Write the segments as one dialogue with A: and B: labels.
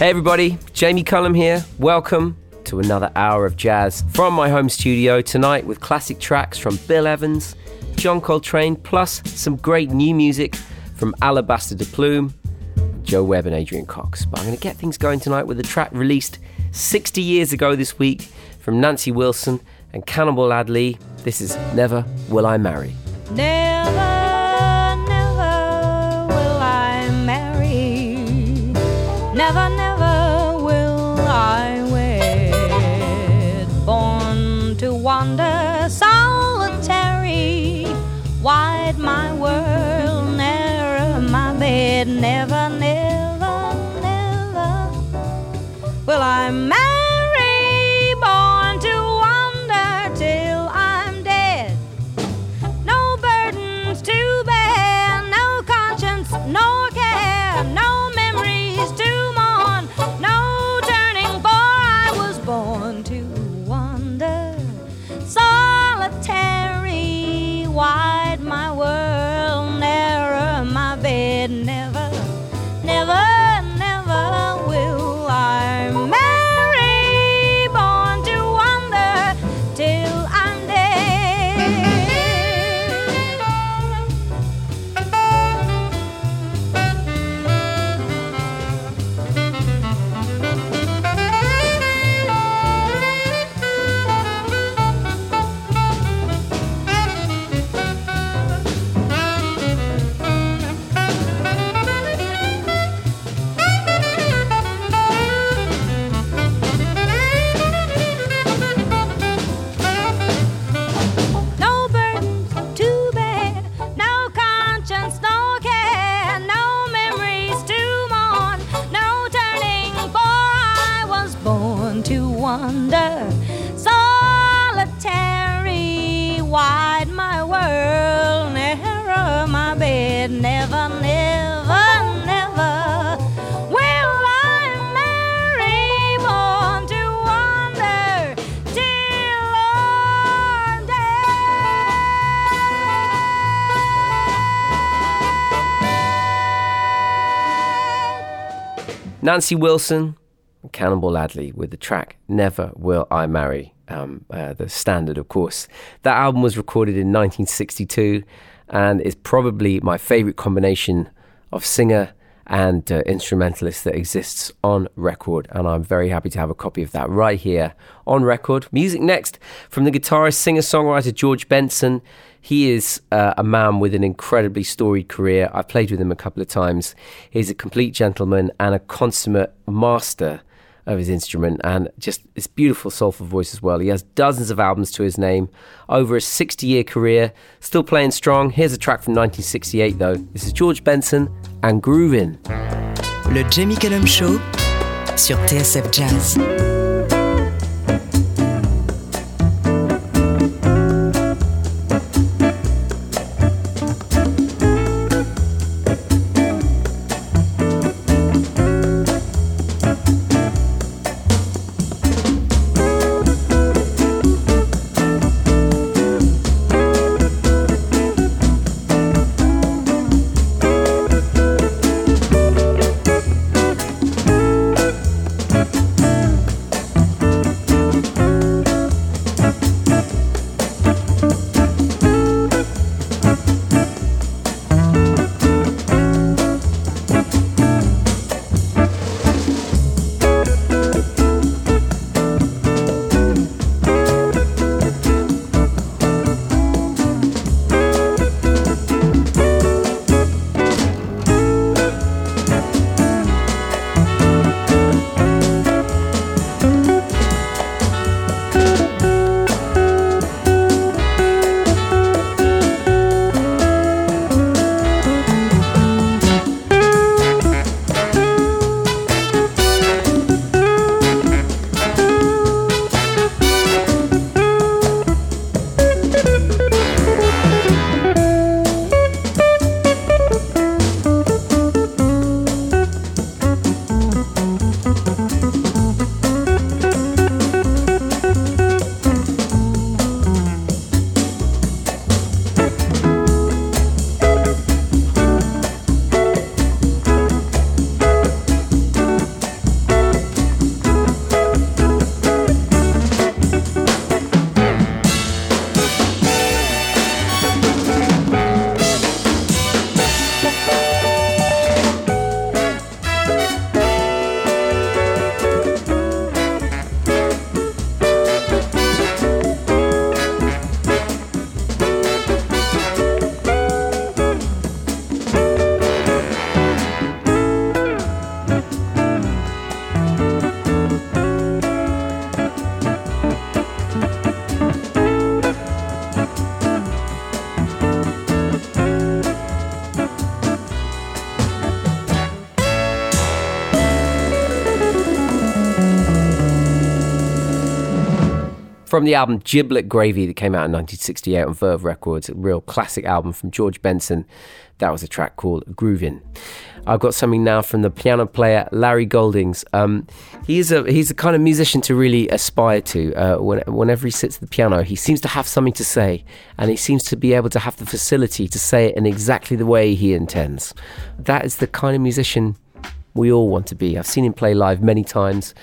A: Hey everybody, Jamie Cullum here. Welcome to another hour of jazz from my home studio tonight with classic tracks from Bill Evans, John Coltrane, plus some great new music from Alabaster DePlume, Joe Webb, and Adrian Cox. But I'm going to get things going tonight with a track released 60 years ago this week from Nancy Wilson and Cannonball Adderley. This is Never Will I Marry.
B: Never, bed. Never, never, never will I marry.
A: Nancy Wilson, Cannonball Adderley with the track Never Will I Marry, um, uh, the standard, of course. That album was recorded in 1962 and is probably my favourite combination of singer and uh, instrumentalist that exists on record. And I'm very happy to have a copy of that right here on record. Music next from the guitarist, singer, songwriter George Benson. He is uh, a man with an incredibly storied career. I've played with him a couple of times. He's a complete gentleman and a consummate master of his instrument and just this beautiful soulful voice as well. He has dozens of albums to his name, over a 60 year career, still playing strong. Here's a track from 1968 though. This is George Benson and Groovin'.
C: Le Jamie Cullum Show sur TSF Jazz.
A: From the album Giblet Gravy that came out in 1968 on Verve Records, a real classic album from George Benson. That was a track called Groovin'. I've got something now from the piano player Larry Goldings. Um, he's a he's the kind of musician to really aspire to. Uh, when, whenever he sits at the piano, he seems to have something to say, and he seems to be able to have the facility to say it in exactly the way he intends. That is the kind of musician we all want to be. I've seen him play live many times.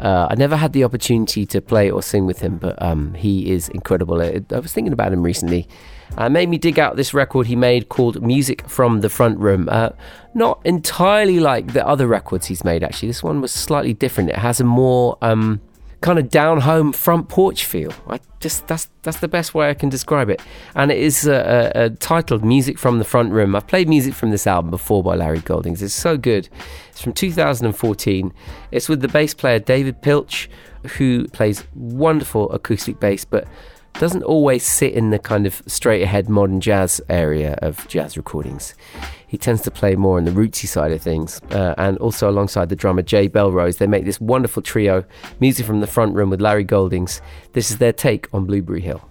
A: Uh, I never had the opportunity to play or sing with him, but um, he is incredible. I, I, was thinking about him recently. Uh, made me dig out this record he made called Music from the Front Room. Uh, not entirely like the other records he's made, actually. This one was slightly different. It has a more. Um, kind of down home front porch feel. I just that's that's the best way I can describe it. And it is uh, titled "Music from the Front Room." I've played music from this album before by Larry Goldings. It's so good. It's from 2014. It's with the bass player David Piltch, who plays wonderful acoustic bass, but doesn't always sit in the kind of straight ahead modern jazz area of jazz recordings he tends to play more on the rootsy side of things. Uh, and also alongside the drummer Jay Bellerose, they make this wonderful trio, music from the front room with Larry Goldings. This is their take on Blueberry Hill.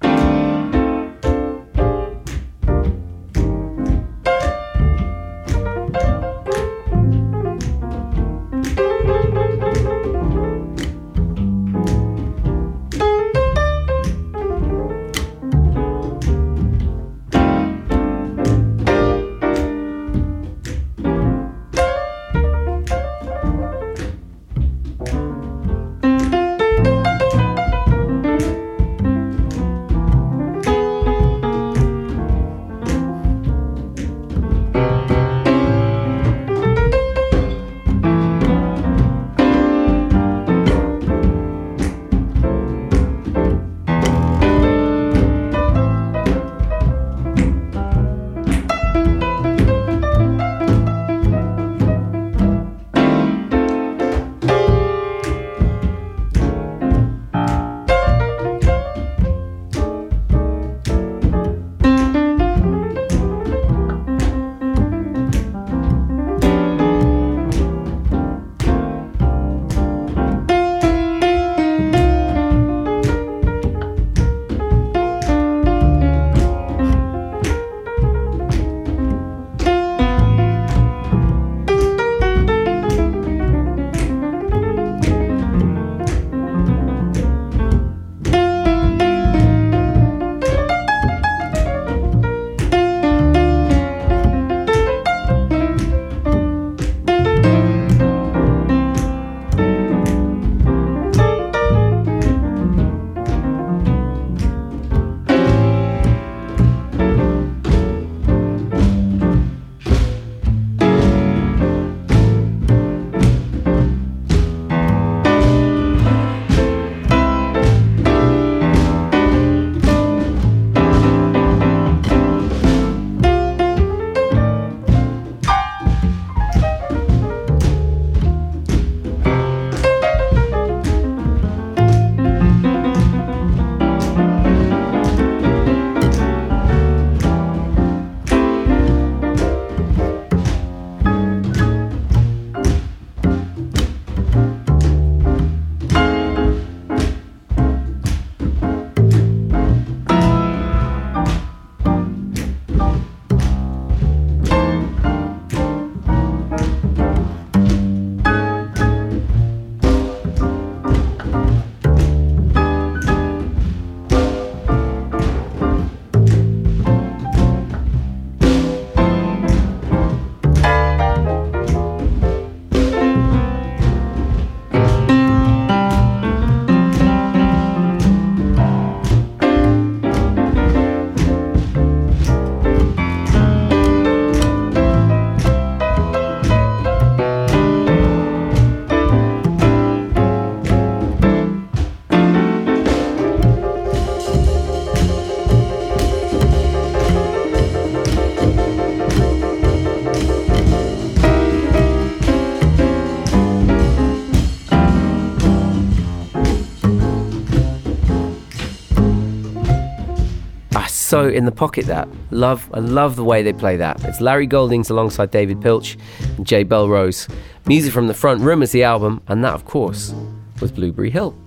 A: So in the pocket that love I love the way they play that. It's Larry Goldings alongside David Piltch and Jay Bellerose. Music from the front room is the album, and that of course was Blueberry Hill.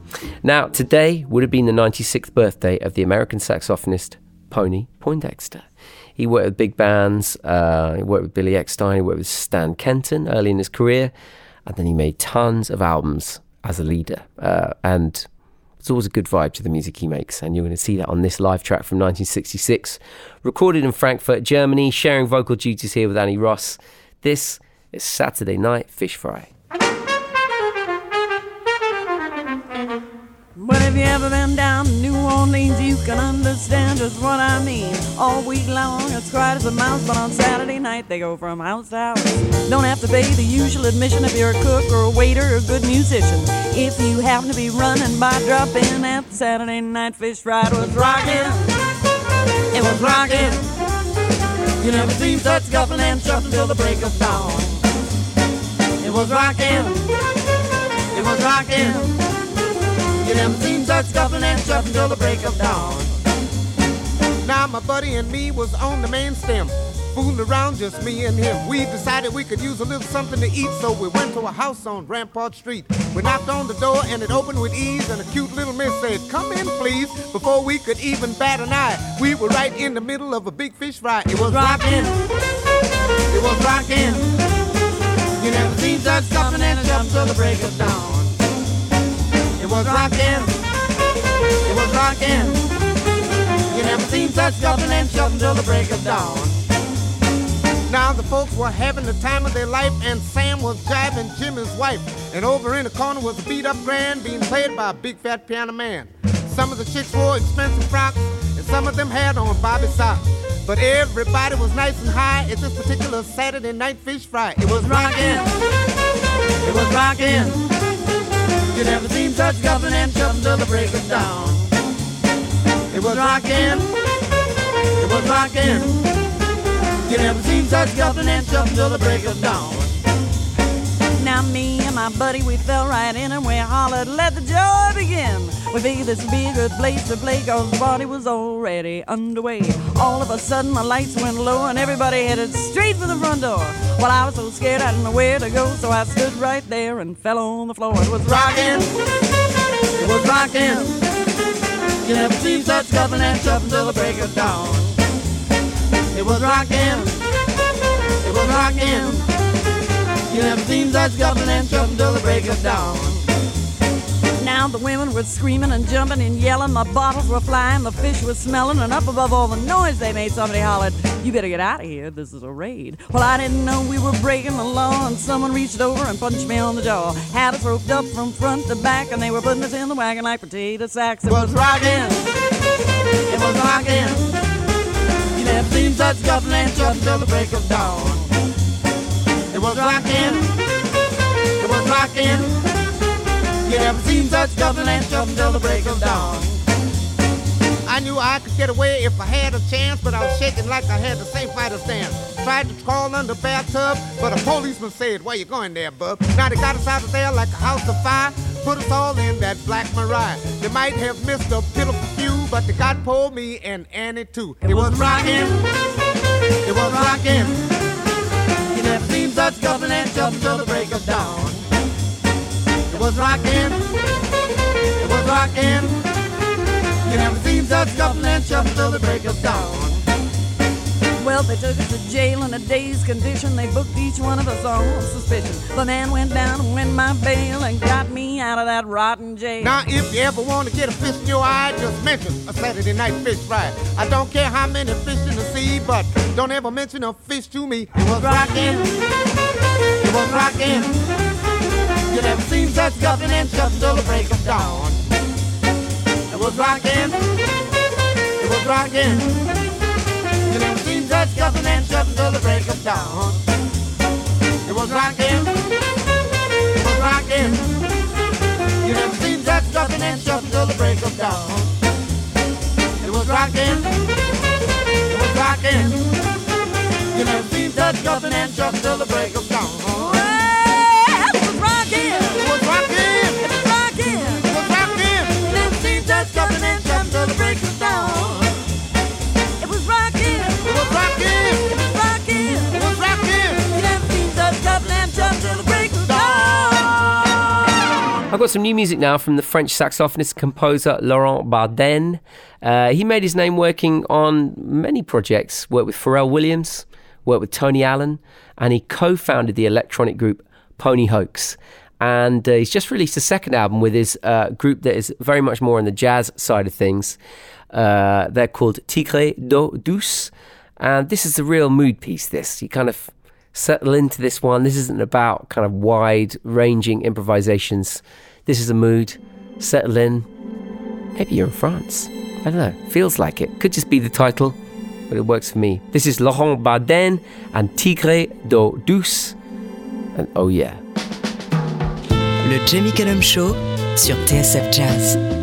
A: Now, today would have been the 96th birthday of the American saxophonist Pony Poindexter. He worked with big bands, uh, he worked with Billy Eckstine, he worked with Stan Kenton early in his career, and then he made tons of albums as a leader. Uh, and it's always a good vibe to the music he makes, and you're going to see that on this live track from 1966, recorded in Frankfurt, Germany, sharing vocal duties here with Annie Ross. This is Saturday Night Fish Fry.
D: You ever been down to New Orleans, you can understand just what I mean. All week long, it's quiet as a mouse, but on Saturday night, they go from house to house. Don't have to pay the usual admission if you're a cook or a waiter or a good musician. If you happen to be running by, drop in at the Saturday Night Fish. It was rocking. It was rocking. You never seen such scuffling and shuffling till the break of dawn. It was rocking. It was rocking. You never seen such scuffling and shuffling till the break of dawn.
E: Now my buddy and me was on the main stem, fooling around just me and him. We decided we could use a little something to eat, so we went to a house on Rampart Street. We knocked on the door and it opened with ease, and a cute little miss said, "Come in, please." Before we could even bat an eye, we were right in the middle of a big fish fry. It was rocking. It was rocking. You never seen such scuffling and shuffling till the break of dawn. It was rocking. It was rocking. You never seen such scuffling and shuffling till the break of dawn. Now the folks were having the time of their life, and Sam was jiving Jimmy's wife. And over in the corner was a beat up grand being played by a big fat piano man. Some of the chicks wore expensive frocks, and some of them had on bobby socks. But everybody was nice and high at this particular Saturday night fish fry. It was rocking. It was rocking. You never seen such scuffling and shuffling till the break of dawn. It was rockin', It was rockin'. You never seen such scuffling and shuffling till the break of dawn.
D: Now me and my buddy, we fell right in and we hollered, let the joy begin. We figured this would be a good place to play cause the party was already underway. All of a sudden the lights went low and everybody headed straight for the front door. Well, I was so scared I didn't know where to go, so I stood right there and fell on the floor. It was rocking. It was rocking. You never seen such scuffling and shuffling till the break of dawn. It was rocking. It was rocking. You never seen such scuffling and shuffling till the break of dawn. Now the women were screaming and jumping and yelling, the bottles were flying, the fish was smelling, and up above all the noise they made, somebody hollered, You better get out of here, this is a raid. Well, I didn't know we were breaking the law, and someone reached over and punched me on the jaw. Had us roped up from front to back, and they were putting us in the wagon like potato sacks. It was rocking, it was rocking. You never seen such scuffling and shuffling till the break of dawn. It was rocking. It was rocking. You never seen such scuffling and shuffling till the break of dawn. I knew I could get away if I had a chance, but I was shaking like I had the same fighter stance. Tried to crawl under bathtub, but a policeman said, Where you going there, bub? Now they got us out of there like a house of fire. Put us all in that black Mariah. They might have missed a pitiful few, but they got Paul, me, and Annie too. It was rocking. It was rocking never seen such scuffling and shuffling till the break of dawn. It was rocking, it was rocking. You never seen such scuffling and shuffling till the break of dawn. Well, they took us to jail in a dazed condition. They booked each one of us on suspicion. The man went down and went my bail and got me out of that rotten jail. Now, if you ever want to get a fish in your eye, just mention a Saturday night fish fry. I don't care how many fish in the sea, but don't ever mention a fish to me. It was rocking. It was rocking. You never seen such scuffing and shuffling till the break of dawn. It was rocking. It was rocking. Seen and shuffling till the break of dawn. It was rocking, it was rocking. You never seen such scuffling and shuffling till the break of dawn. It was rocking, it was rocking. You never seen such scuffling and shuffling till the break of dawn. Well, it was rocking, it was rocking, it was rocking, it was rocking. Never seen such scuffling and shuffling till the break.
A: I've got some new music now from the French saxophonist composer Laurent Bardainne. Uh, he made his name working on many projects, worked with Pharrell Williams, worked with Tony Allen, and he co founded the electronic group Poni Hoax. And uh, he's just released a second album with his uh, group that is very much more on the jazz side of things. Uh, they're called Tigre d'eau douce. And this is a real mood piece, this. You kind of settle into this one. This isn't about kind of wide ranging improvisations. This is a mood. Settle in. Maybe you're in France. I don't know. Feels like it. Could just be the title, but it works for me. This is Laurent Bardainne and Tigre d'eau douce. And oh yeah.
C: Le Jamie Cullum Show sur TSF Jazz.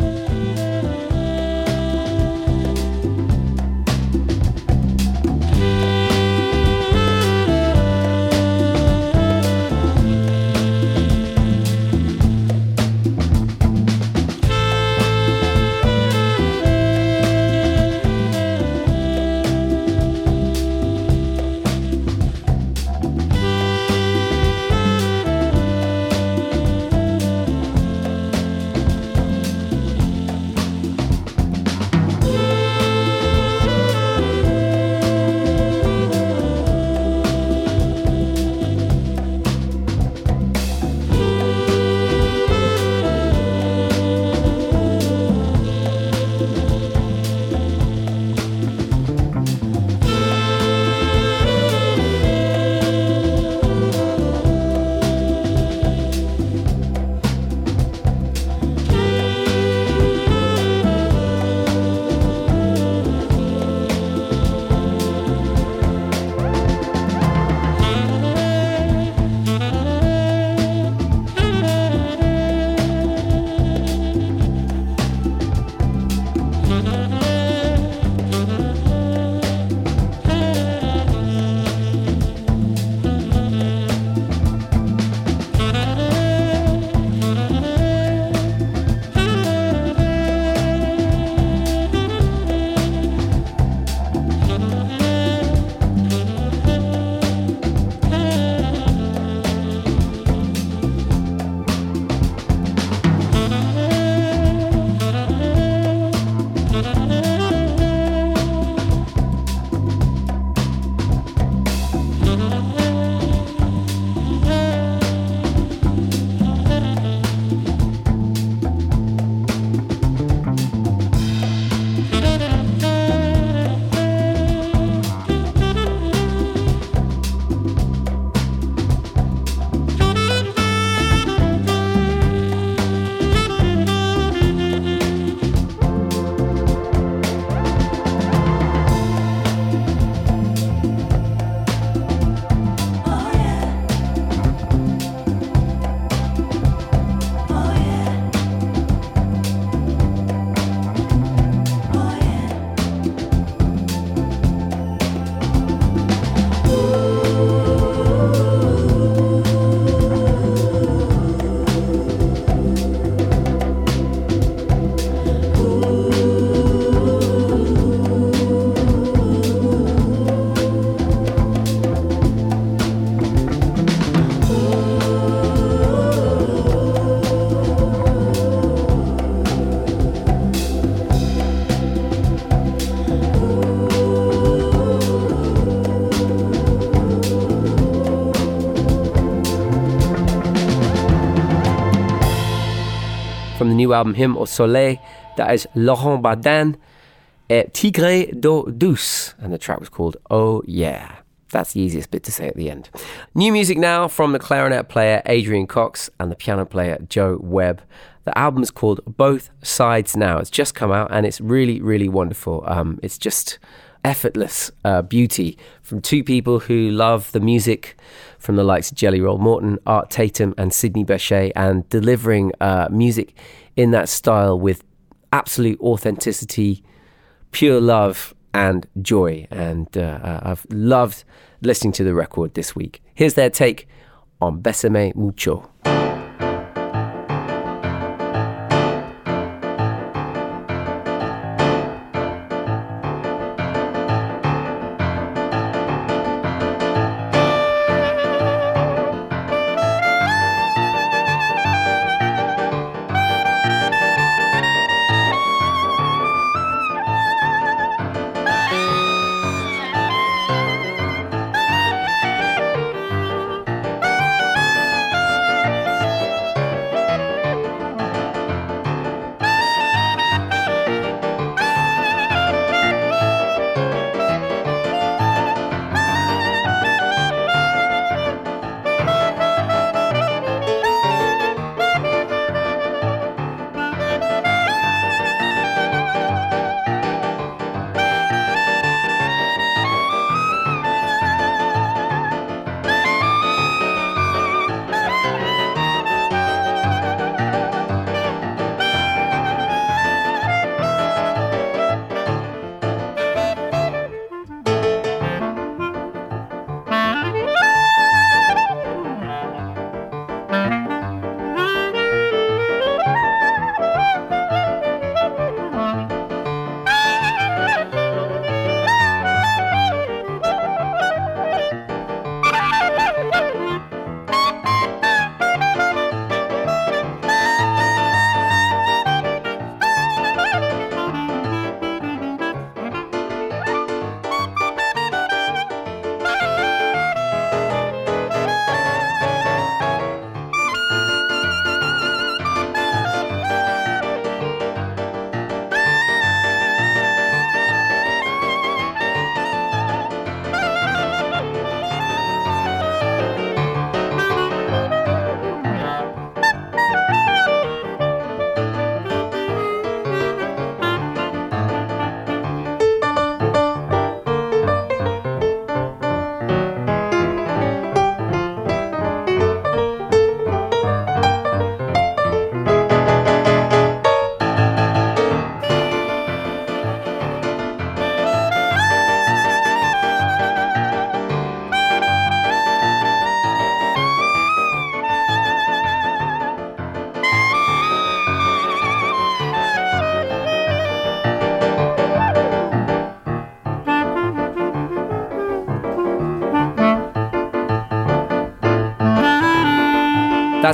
A: Album Hymne au Soleil. That is Laurent Bardainne et Tigre d'eau douce. And the track was called Oh Yeah. That's the easiest bit to say at the end. New music now from the clarinet player Adrian Cox and the piano player Joe Webb. The album is called Both Sides Now. It's just come out and it's really, really wonderful. Um, it's just effortless uh, beauty from two people who love the music from the likes of Jelly Roll Morton, Art Tatum, and Sidney Bechet, and delivering uh, music in that style with absolute authenticity, pure love, and joy. And uh, uh, I've loved listening to the record this week. Here's their take on Besame Mucho.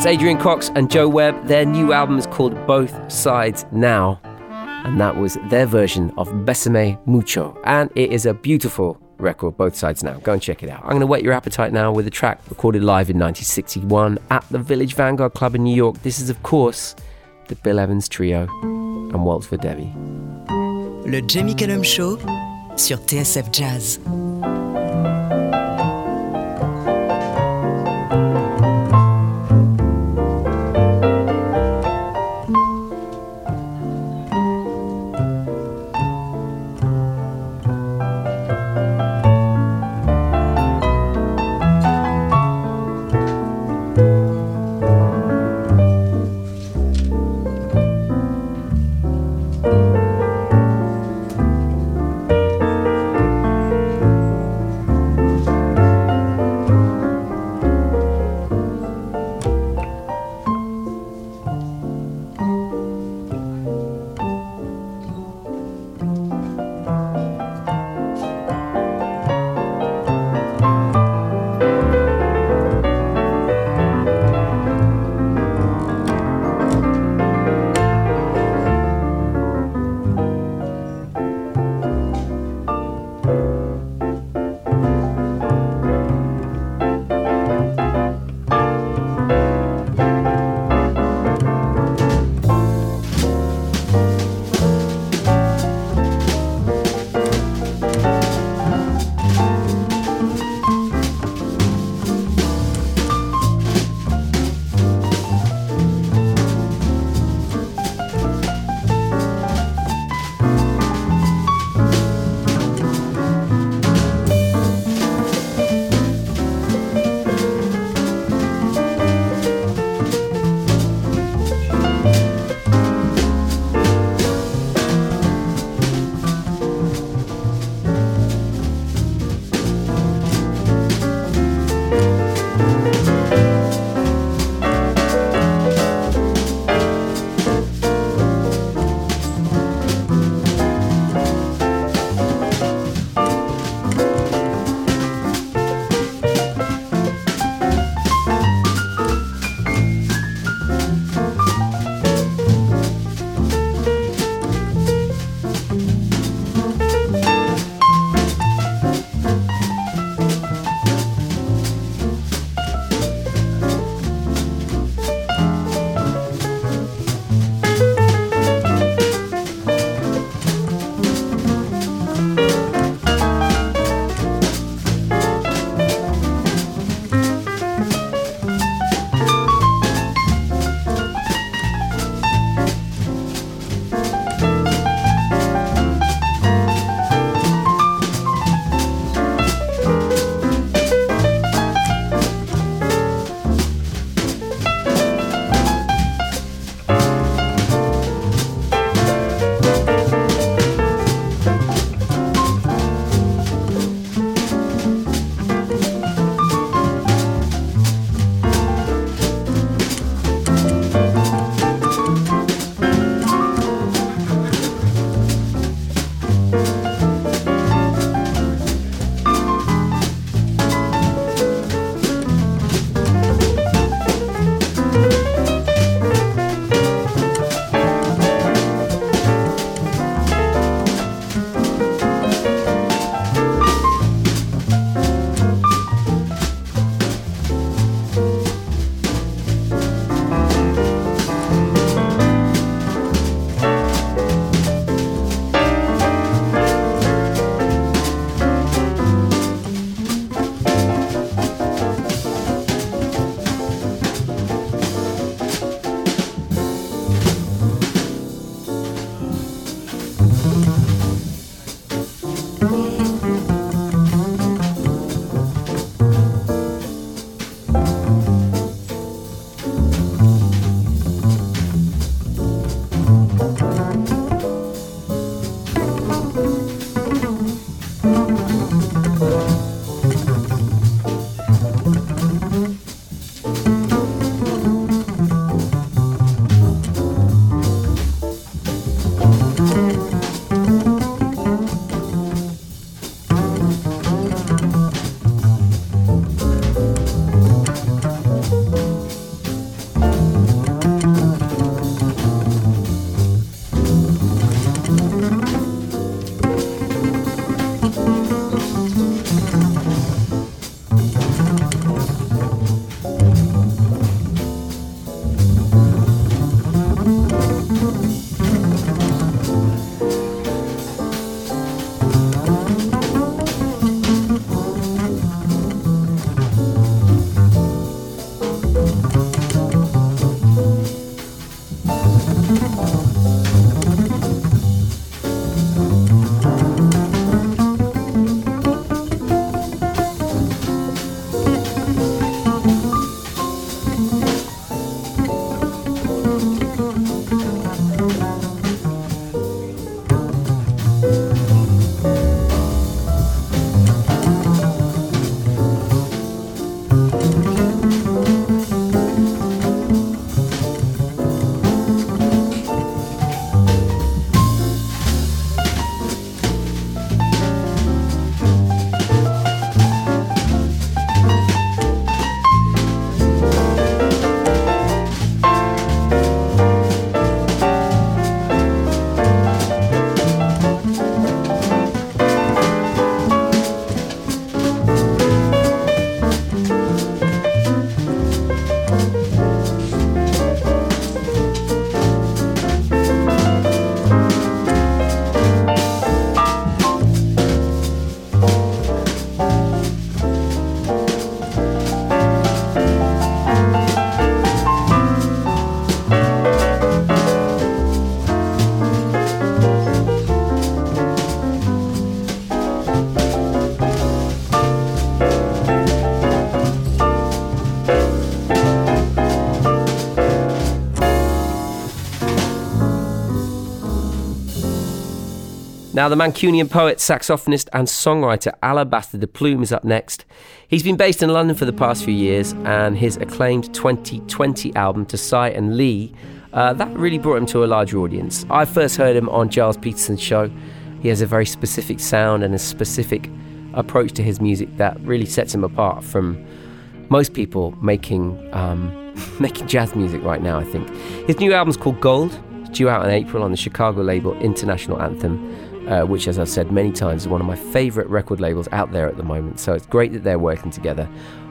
A: That's Adrian Cox and Joe Webb. Their new album is called Both Sides Now. And that was their version of Besame Mucho. And it is a beautiful record, Both Sides Now. Go and check it out. I'm going to whet your appetite now with a track recorded live in 1961 at the Village Vanguard Club in New York. This is, of course, the Bill Evans Trio and Waltz for Debby.
C: Le Jamie Cullum Show sur TSF Jazz.
A: Now, the Mancunian poet, saxophonist, and songwriter Alabaster DePlume is up next. He's been based in London for the past few years, and his acclaimed 2020 album, To Cy and Lee, uh, that really brought him to a larger audience. I first heard him on Gilles Peterson's show. He has a very specific sound and a specific approach to his music that really sets him apart from most people making um, making jazz music right now. I think his new album's called Gold. It's due out in April on the Chicago label International Anthem uh, which, as I've said many times, is one of my favourite record labels out there at the moment. So it's great that they're working together.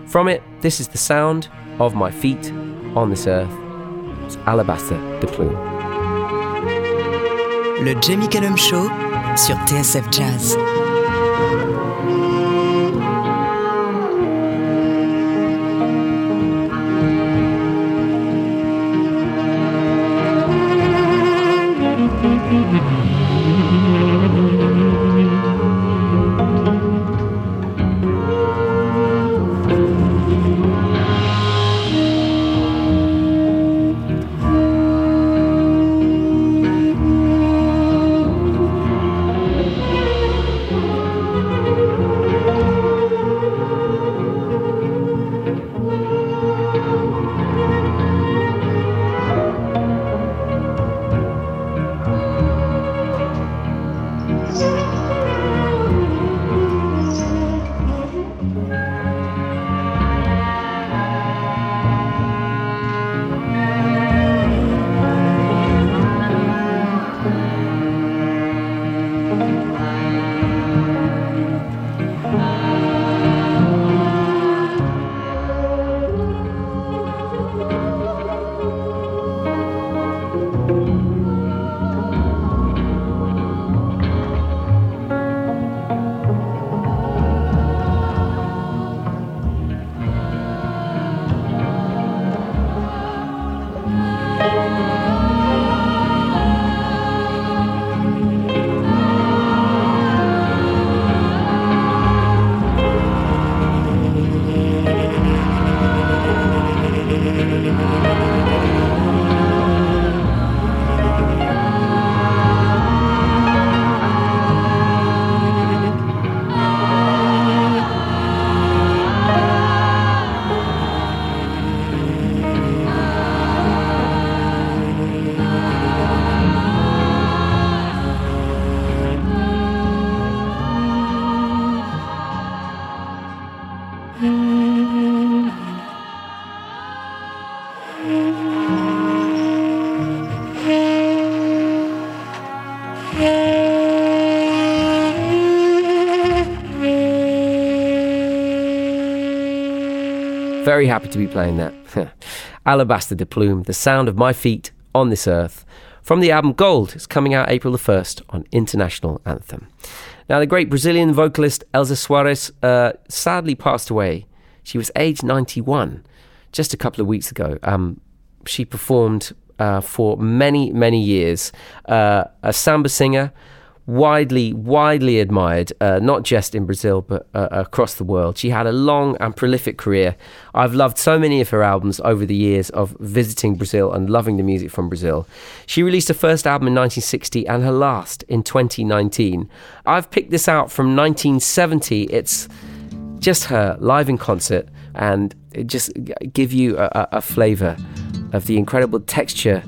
A: From it, this is the sound of my feet on this earth. It's Alabaster DePlume.
C: Le Jamie Cullum Show sur TSF Jazz.
A: Very happy to be playing that. Alabaster DePlume, the sound of my feet on this earth. From the album Gold, it's coming out April the 1st on International Anthem. Now, the great Brazilian vocalist Elza Soares uh, sadly passed away. She was aged 91 just a couple of weeks ago. Um, she performed uh, for many, many years. Uh, a samba singer, widely, widely admired, uh, not just in Brazil, but uh, across the world. She had a long and prolific career. I've loved so many of her albums over the years of visiting Brazil and loving the music from Brazil. She released her first album in 1960 and her last in 2019. I've picked this out from 1970. It's just her live in concert and it just give you a, a flavour of the incredible texture,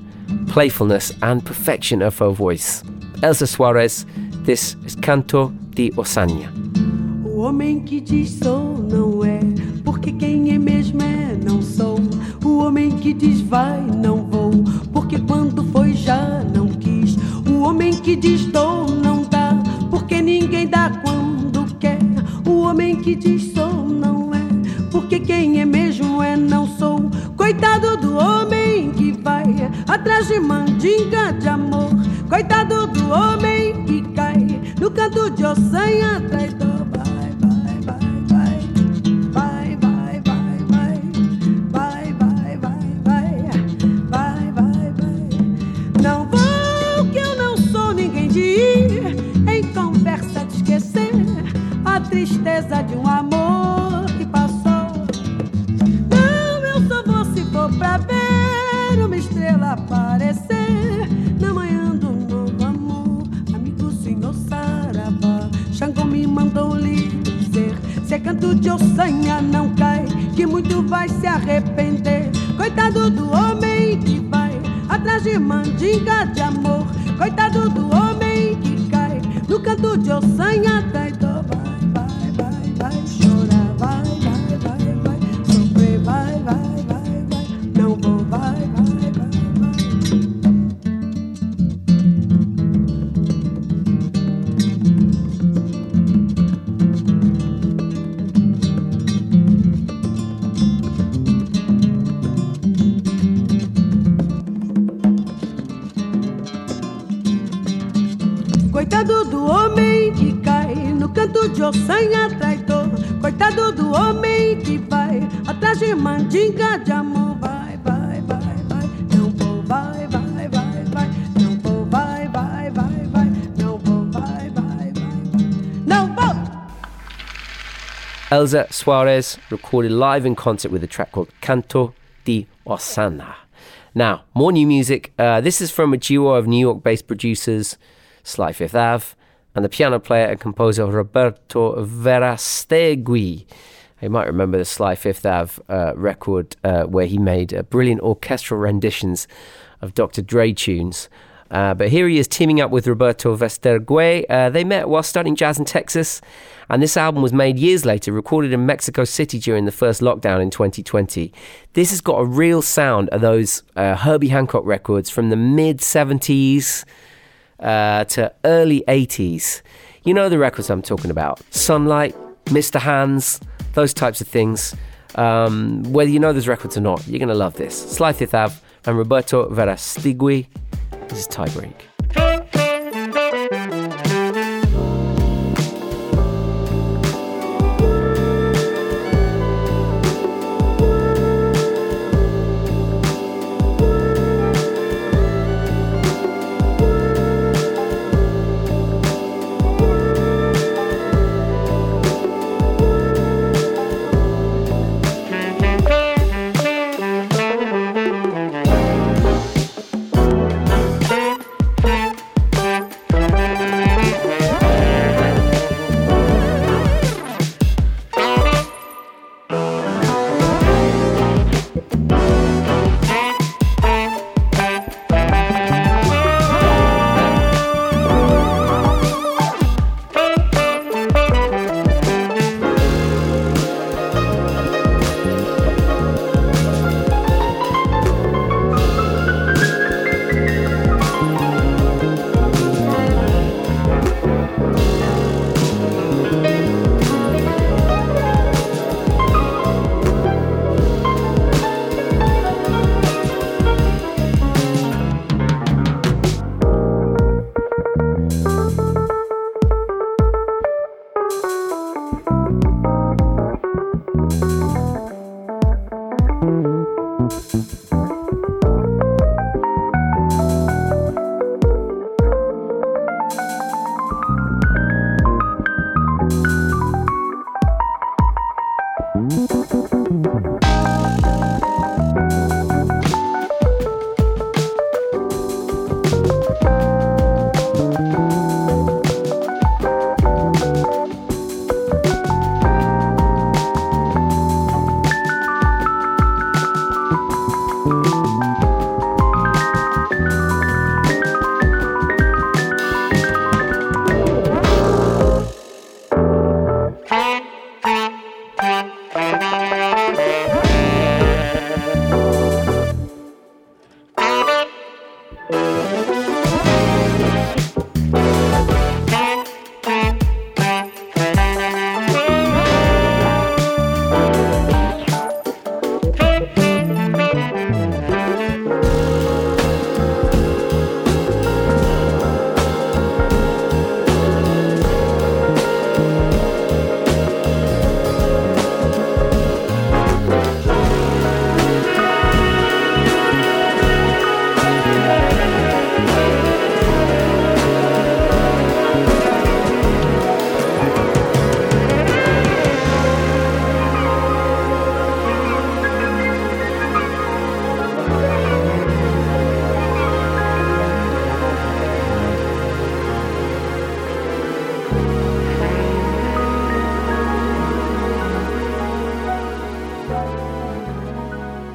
A: playfulness, and perfection of her voice. Elza Soares, this is Canto de Osania.
F: O homem que diz sou não é, porque quem é mesmo é não sou. O homem que diz vai não vou, porque quando foi já não quis. O homem que diz dou não dá, porque ninguém dá quando quer. O homem que diz sou porque quem é mesmo é não sou. Coitado do homem que vai atrás de mandinga de amor. Coitado do homem que cai no canto de ossanha traidor. Vai, vai, vai, vai. Vai, vai, vai, vai. Vai, vai, vai, vai. Vai, vai, vai. Não vou que eu não sou ninguém de ir em conversa de esquecer a tristeza de um amor aparecer na manhã do novo amor. Amigo senhor Saravá, Xangô me mandou lhe dizer: se é canto de ossanha, não cai, que muito vai se arrepender. Coitado do homem que vai atrás de mandinga de amor. Coitado do homem que cai no canto de ossanha.
A: Elza Soares recorded live in concert with a track called Canto de Ossanha. Now, more new music. Uh, this is from a duo of New York based producers, Sly5thAve, and the piano player and composer Roberto Verastegui. You might remember the Sly5thAve uh, record uh, where he made uh, brilliant orchestral renditions of Dr. Dre tunes. Uh, but here he is teaming up with Roberto Verastegui. Uh, they met while studying jazz in Texas, and this album was made years later, recorded in Mexico City during the first lockdown in 2020. This has got a real sound of those uh, Herbie Hancock records from the mid 70s uh, to early 80s. You know the records I'm talking about Sunlight, Mr. Hands, those types of things. Um, whether you know those records or not, you're going to love this. Sly Fifth and Roberto Verastegui. This is Tie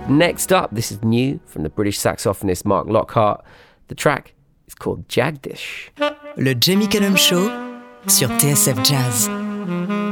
A: Next up, this is new from the British saxophonist Mark Lockheart. The track is called Jagdish.
C: Le Jamie Cullum Show sur TSF Jazz.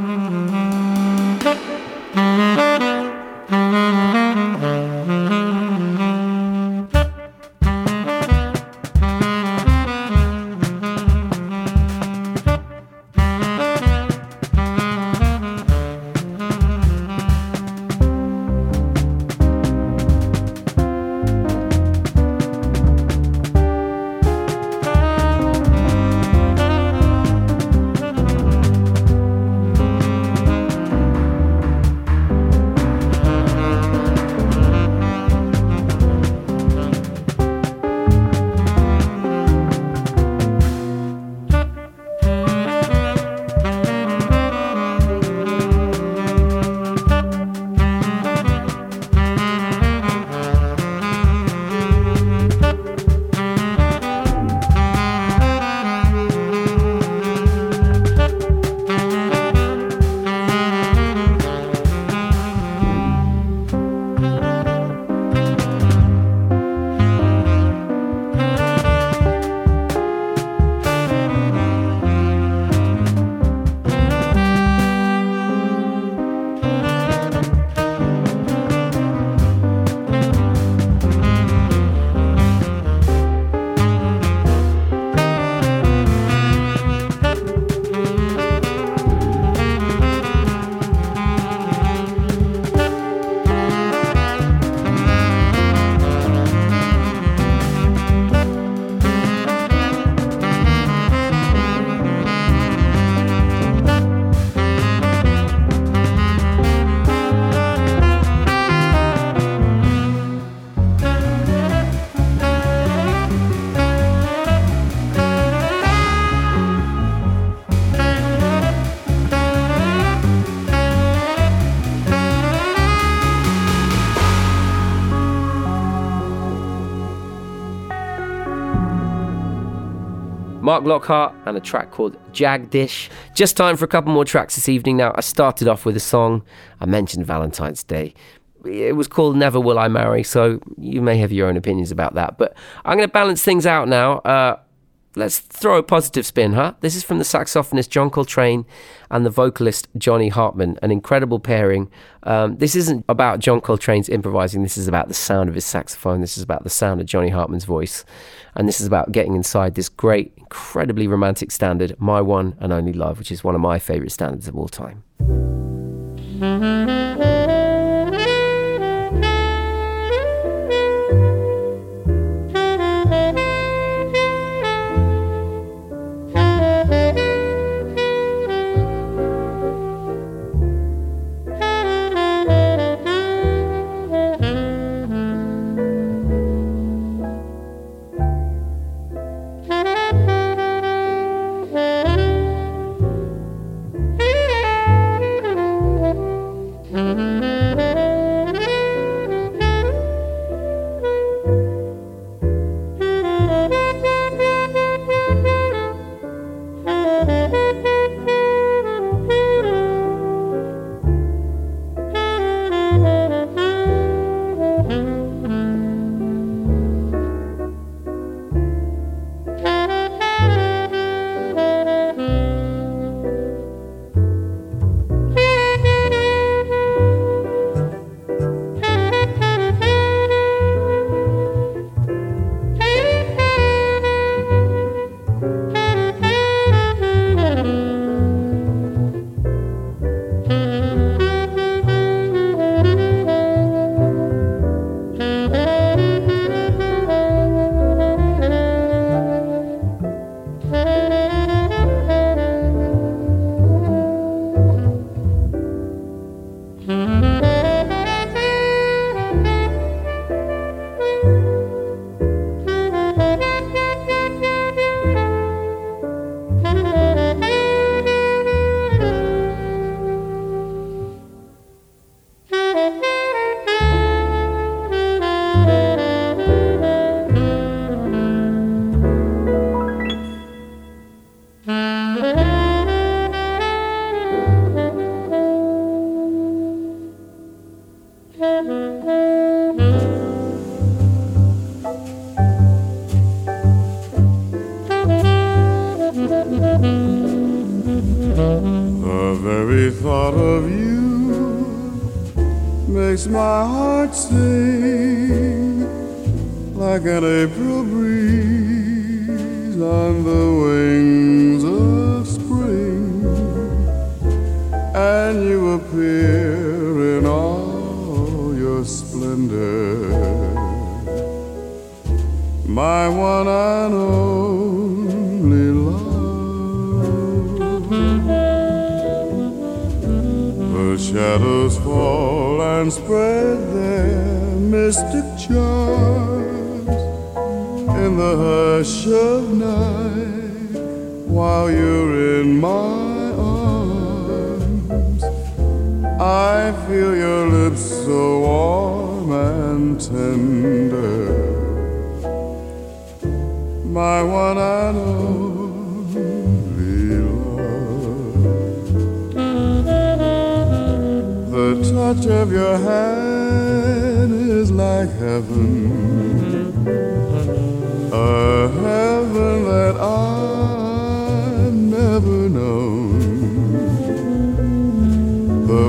A: Mark Lockheart and a track called Jagdish. Just time for a couple more tracks this evening. Now, I started off with a song. I mentioned Valentine's Day. It was called Never Will I Marry, so you may have your own opinions about that. But I'm going to balance things out now. Uh, let's throw a positive spin, huh? This is from the saxophonist John Coltrane and the vocalist Johnny Hartman, an incredible pairing. Um, this isn't about John Coltrane's improvising, this is about the sound of his saxophone, this is about the sound of Johnny Hartman's voice, and this is about getting inside this great, incredibly romantic standard, My One and Only Love, which is one of my favourite standards of all time.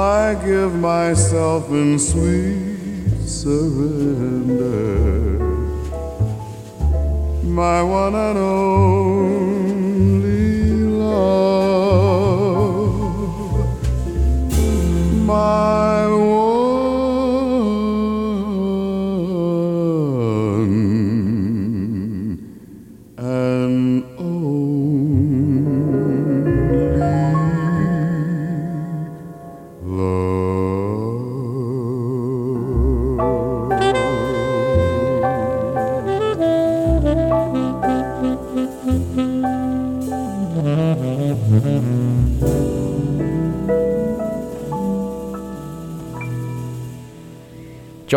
G: I give myself in sweet surrender. My one and only love, my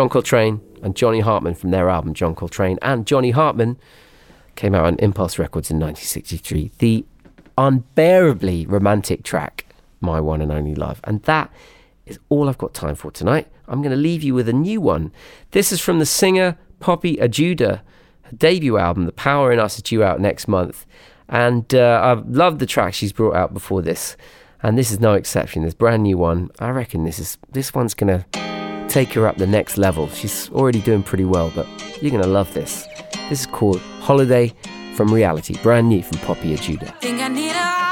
A: John Coltrane and Johnny Hartman from their album John Coltrane and Johnny Hartman came out on Impulse Records in 1963. The unbearably romantic track, My One and Only Love. And that is all I've got time for tonight. I'm going to leave you with a new one. This is from the singer Poppy Ajudha. Her debut album, The Power in Us, is due out next month. And uh, I've loved the track she's brought out before this. And this is no exception. This brand new one. I reckon this is this one's gonna take her up the next level. She's already doing pretty well, but you're gonna love this. This is called Holiday from Reality, brand new from Poppy Ajudha.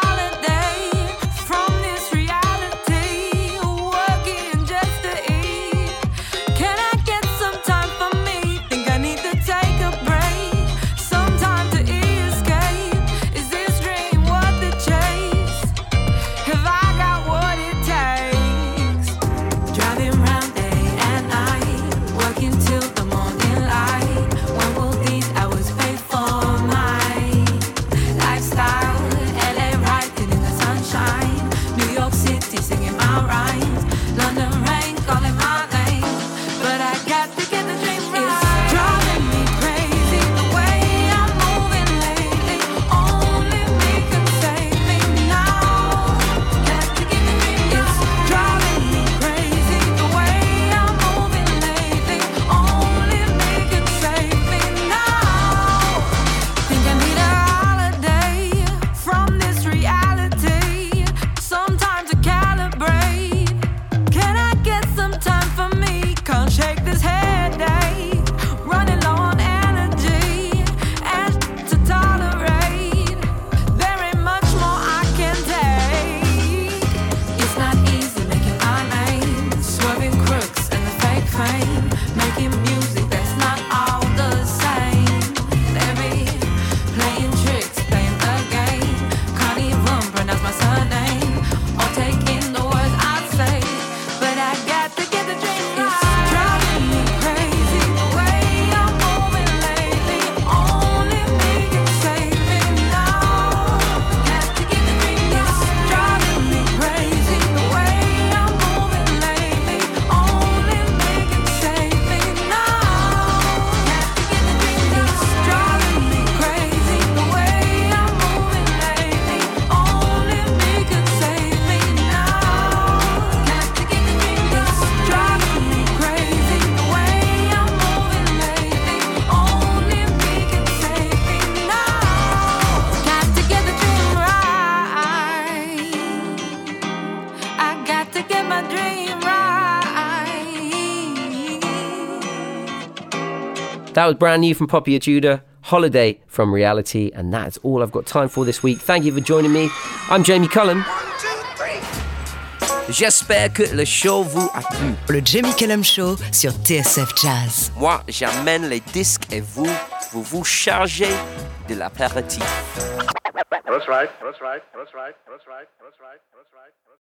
A: Was brand new from Poppy Ajudha, Holiday from Reality, and that's all I've got time for this week. Thank you for joining me. I'm Jamie Cullum. J'espère que le show vous a plu.
C: Le Jamie Cullum Show sur TSF Jazz.
A: Moi, j'amène les disques et vous, vous vous chargez de l'apéritif.
G: That's right. That's right. That's right. That's right. That's right. That's right.